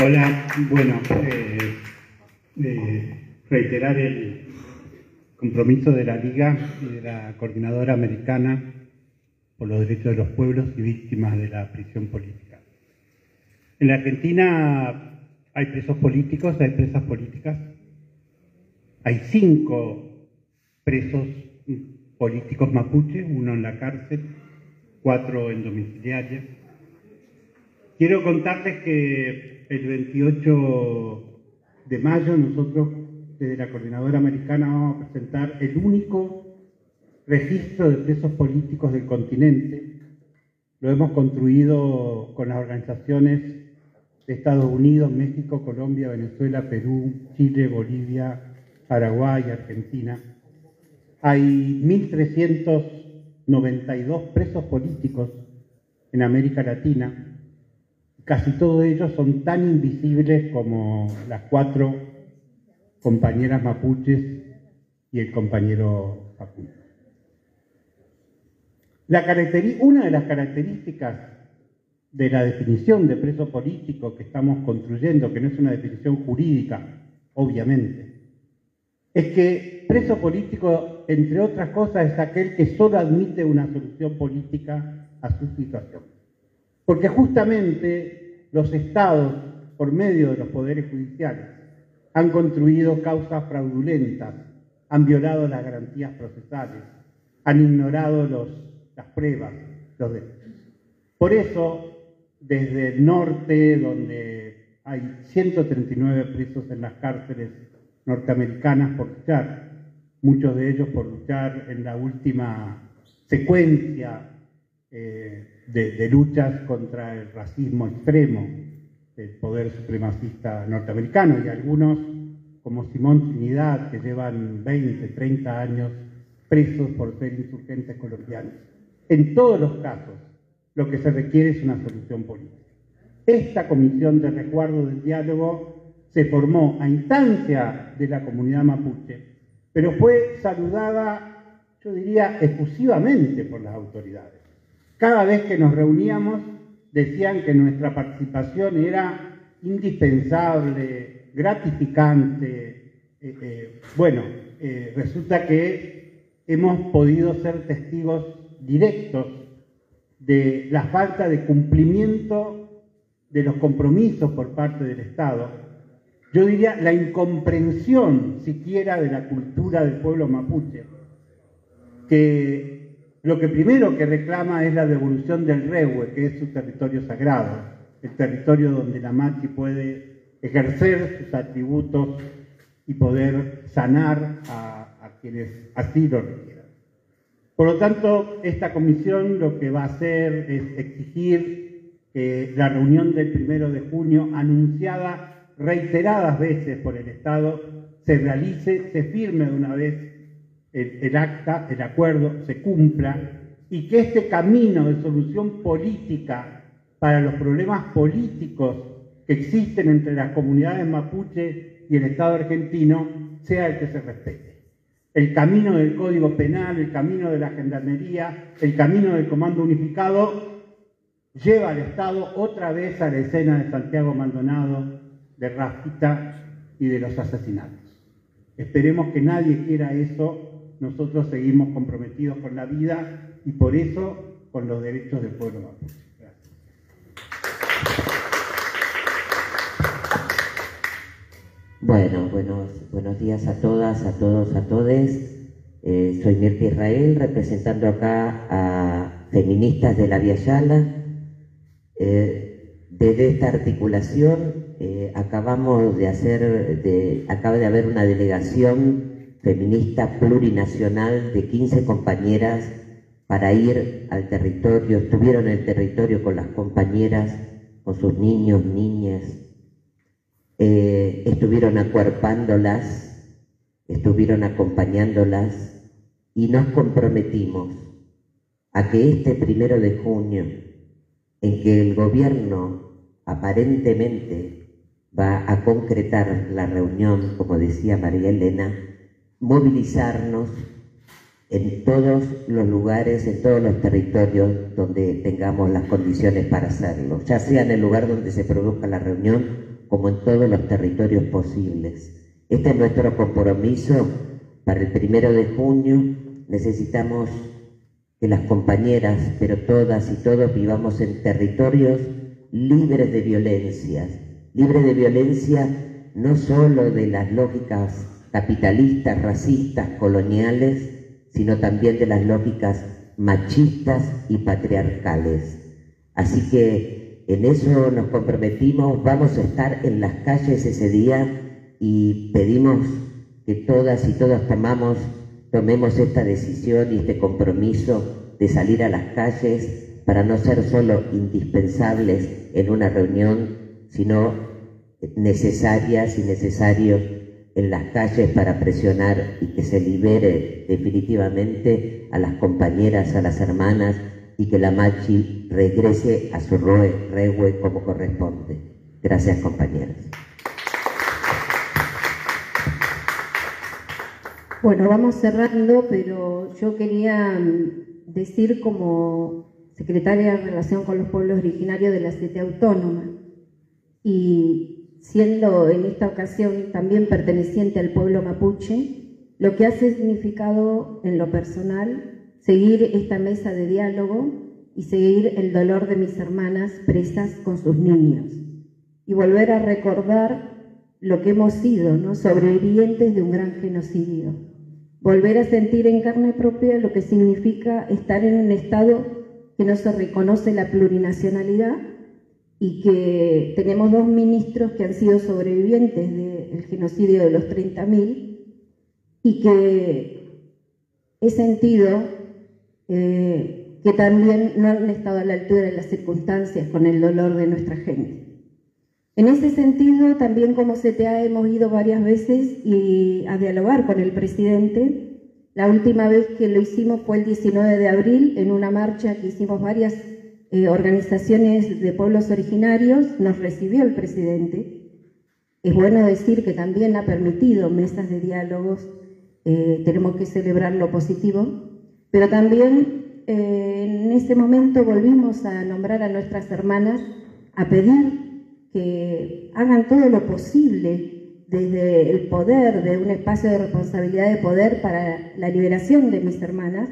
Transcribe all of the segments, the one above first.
Hola, bueno, eh, eh, reiterar el compromiso de la Liga y de la Coordinadora Americana por los Derechos de los Pueblos y Víctimas de la Prisión Política. En la Argentina hay presos políticos, hay presas políticas, hay cinco presos políticos mapuche, uno en la cárcel, cuatro en domiciliaria. Quiero contarles que el 28 de mayo nosotros desde la Coordinadora Americana vamos a presentar el único registro de presos políticos del continente. Lo hemos construido con las organizaciones de Estados Unidos, México, Colombia, Venezuela, Perú, Chile, Bolivia, Paraguay, Argentina. Hay 1.392 presos políticos en América Latina. Casi todos ellos son tan invisibles como las cuatro compañeras mapuches y el compañero Facundo. La una de las características de la definición de preso político que estamos construyendo, que no es una definición jurídica, obviamente, es que preso político, entre otras cosas, es aquel que solo admite una solución política a su situación. Porque justamente los estados, por medio de los poderes judiciales, han construido causas fraudulentas, han violado las garantías procesales, han ignorado las pruebas, los derechos. Por eso, desde el norte, donde hay 139 presos en las cárceles norteamericanas por luchar, muchos de ellos por luchar en la última secuencia eh, de, luchas contra el racismo extremo del poder supremacista norteamericano y algunos como Simón Trinidad que llevan 20, 30 años presos por ser insurgentes colombianos. En todos los casos, lo que se requiere es una solución política. Esta comisión de resguardo del diálogo se formó a instancia de la comunidad mapuche, pero fue saludada, yo diría, exclusivamente por las autoridades. Cada vez que nos reuníamos decían que nuestra participación era indispensable, gratificante. Eh, eh, bueno, eh, resulta que hemos podido ser testigos directos de la falta de cumplimiento de los compromisos por parte del Estado yo diría la incomprensión siquiera de la cultura del pueblo mapuche, que lo que primero que reclama es la devolución del Rehue, que es su territorio sagrado, el territorio donde la Machi puede ejercer sus atributos y poder sanar a, a quienes así lo requieran. Por lo tanto, esta comisión lo que va a hacer es exigir que la reunión del primero de junio anunciada reiteradas veces por el Estado se realice, se firme de una vez el, acta, el acuerdo, se cumpla y que este camino de solución política para los problemas políticos que existen entre las comunidades mapuche y el Estado argentino sea el que se respete. El camino del Código Penal, el camino de la Gendarmería, el camino del Comando Unificado lleva al Estado otra vez a la escena de Santiago Maldonado de Rafita y de los asesinatos. Esperemos que nadie quiera eso, nosotros seguimos comprometidos con la vida y por eso con los derechos del pueblo mapuche. Bueno, buenos, buenos días a todas, a todos, a todes. Eh, soy Mirta Israel, representando acá a feministas de la Via Yala. Eh, desde esta articulación eh, acabamos de hacer, de, acaba de haber una delegación feminista plurinacional de 15 compañeras para ir al territorio, estuvieron en el territorio con las compañeras, con sus niños, niñas, eh, estuvieron acuerpándolas, estuvieron acompañándolas y nos comprometimos a que este primero de junio, en que el gobierno aparentemente va a concretar la reunión, como decía María Elena, movilizarnos en todos los lugares, en todos los territorios donde tengamos las condiciones para hacerlo, ya sea en el lugar donde se produzca la reunión como en todos los territorios posibles. Este es nuestro compromiso para el primero de junio. Necesitamos que las compañeras, pero todas y todos vivamos en territorios libres de violencias, libres de violencia no solo de las lógicas capitalistas, racistas, coloniales, sino también de las lógicas machistas y patriarcales. Así que en eso nos comprometimos, vamos a estar en las calles ese día y pedimos que todas y todos tomamos, tomemos esta decisión y este compromiso de salir a las calles para no ser solo indispensables en una reunión, sino necesarias y necesarios en las calles para presionar y que se libere definitivamente a las compañeras, a las hermanas y que la Machi regrese a su regue como corresponde. Gracias compañeras. Bueno, vamos cerrando, pero yo quería mm, decir como secretaria de Relación con los Pueblos Originarios de la City Autónoma y siendo en esta ocasión también perteneciente al pueblo mapuche, lo que ha significado en lo personal seguir esta mesa de diálogo y seguir el dolor de mis hermanas presas con sus niños y volver a recordar lo que hemos sido, ¿no? sobrevivientes de un gran genocidio. Volver a sentir en carne propia lo que significa estar en un estado que no se reconoce la plurinacionalidad y que tenemos dos ministros que han sido sobrevivientes del genocidio de los 30.000 y que he sentido eh, que también no han estado a la altura de las circunstancias con el dolor de nuestra gente. En ese sentido, también como CTA hemos ido varias veces y a dialogar con el presidente. La última vez que lo hicimos fue el 19 de abril en una marcha que hicimos varias eh, organizaciones de pueblos originarios, nos recibió el presidente. Es bueno decir que también ha permitido mesas de diálogos, eh, tenemos que celebrar lo positivo, pero también eh, en ese momento volvimos a nombrar a nuestras hermanas, a pedir que hagan todo lo posible desde el poder, de un espacio de responsabilidad de poder para la liberación de mis hermanas,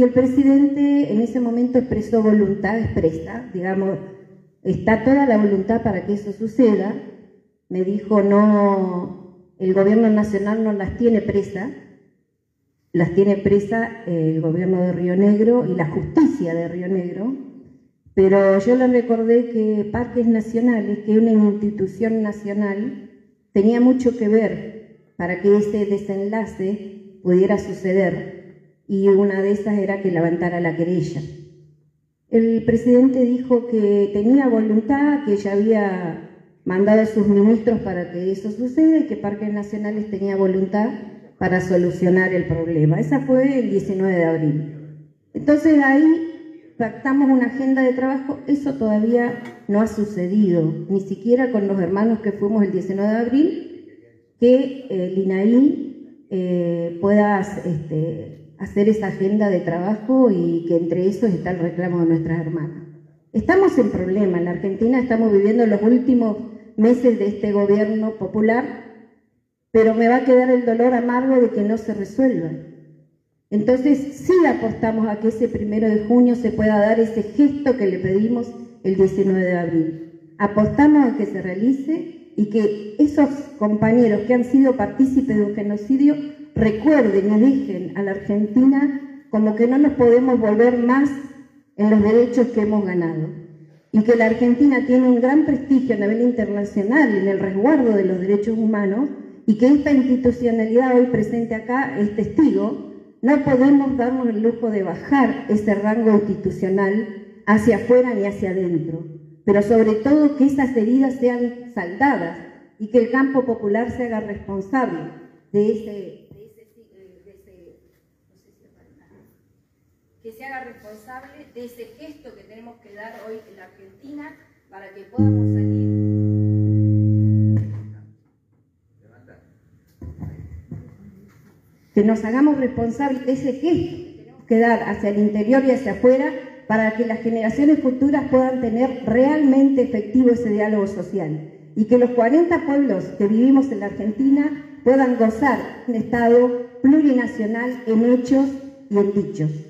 y el presidente en ese momento expresó voluntad expresa, digamos, está toda la voluntad para que eso suceda. Me dijo, no, el gobierno nacional no las tiene presa, las tiene presa el gobierno de Río Negro y la justicia de Río Negro, pero yo le recordé que Parques Nacionales, que es una institución nacional, tenía mucho que ver para que ese desenlace pudiera suceder y una de esas era que levantara la querella. El presidente dijo que tenía voluntad, que ya había mandado a sus ministros para que eso suceda y que Parques Nacionales tenía voluntad para solucionar el problema. Esa fue el 19 de abril. Entonces ahí pactamos una agenda de trabajo, eso todavía no ha sucedido, ni siquiera con los hermanos que fuimos el 19 de abril, que el eh, pueda este, hacer esa agenda de trabajo y que entre esos está el reclamo de nuestras hermanas. Estamos en problema, en la Argentina estamos viviendo los últimos meses de este gobierno popular, pero me va a quedar el dolor amargo de que no se resuelva. Entonces sí apostamos a que ese primero de junio se pueda dar ese gesto que le pedimos el 19 de abril. Apostamos a que se realice y que esos compañeros que han sido partícipes de un genocidio recuerden y dejen a la Argentina como que no nos podemos volver más en los derechos que hemos ganado. Y que la Argentina tiene un gran prestigio a nivel internacional en el resguardo de los derechos humanos y que esta institucionalidad hoy presente acá es testigo, no podemos darnos el lujo de bajar ese rango institucional hacia afuera ni hacia adentro, pero sobre todo que esas heridas sean saldadas y que el campo popular se haga responsable de ese que se haga responsable de ese gesto que tenemos que dar hoy en la Argentina para que podamos salir. Que nos hagamos responsables de ese gesto que tenemos que dar hacia el interior y hacia afuera para que las generaciones futuras puedan tener realmente efectivo ese diálogo social y que los 40 pueblos que vivimos en la Argentina puedan gozar de un Estado plurinacional en hechos y en dichos.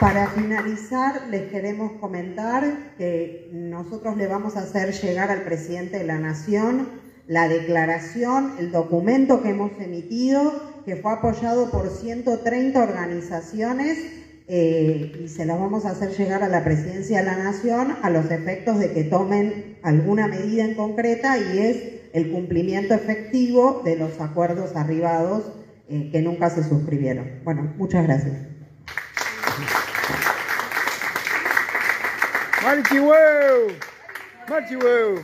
Para finalizar, les queremos comentar que nosotros le vamos a hacer llegar al presidente de la Nación la declaración, el documento que hemos emitido, que fue apoyado por 130 organizaciones eh, y se las vamos a hacer llegar a la presidencia de la Nación a los efectos de que tomen alguna medida en concreta y es el cumplimiento efectivo de los acuerdos arribados eh, que nunca se suscribieron. Bueno, muchas gracias. 马继武，马继武。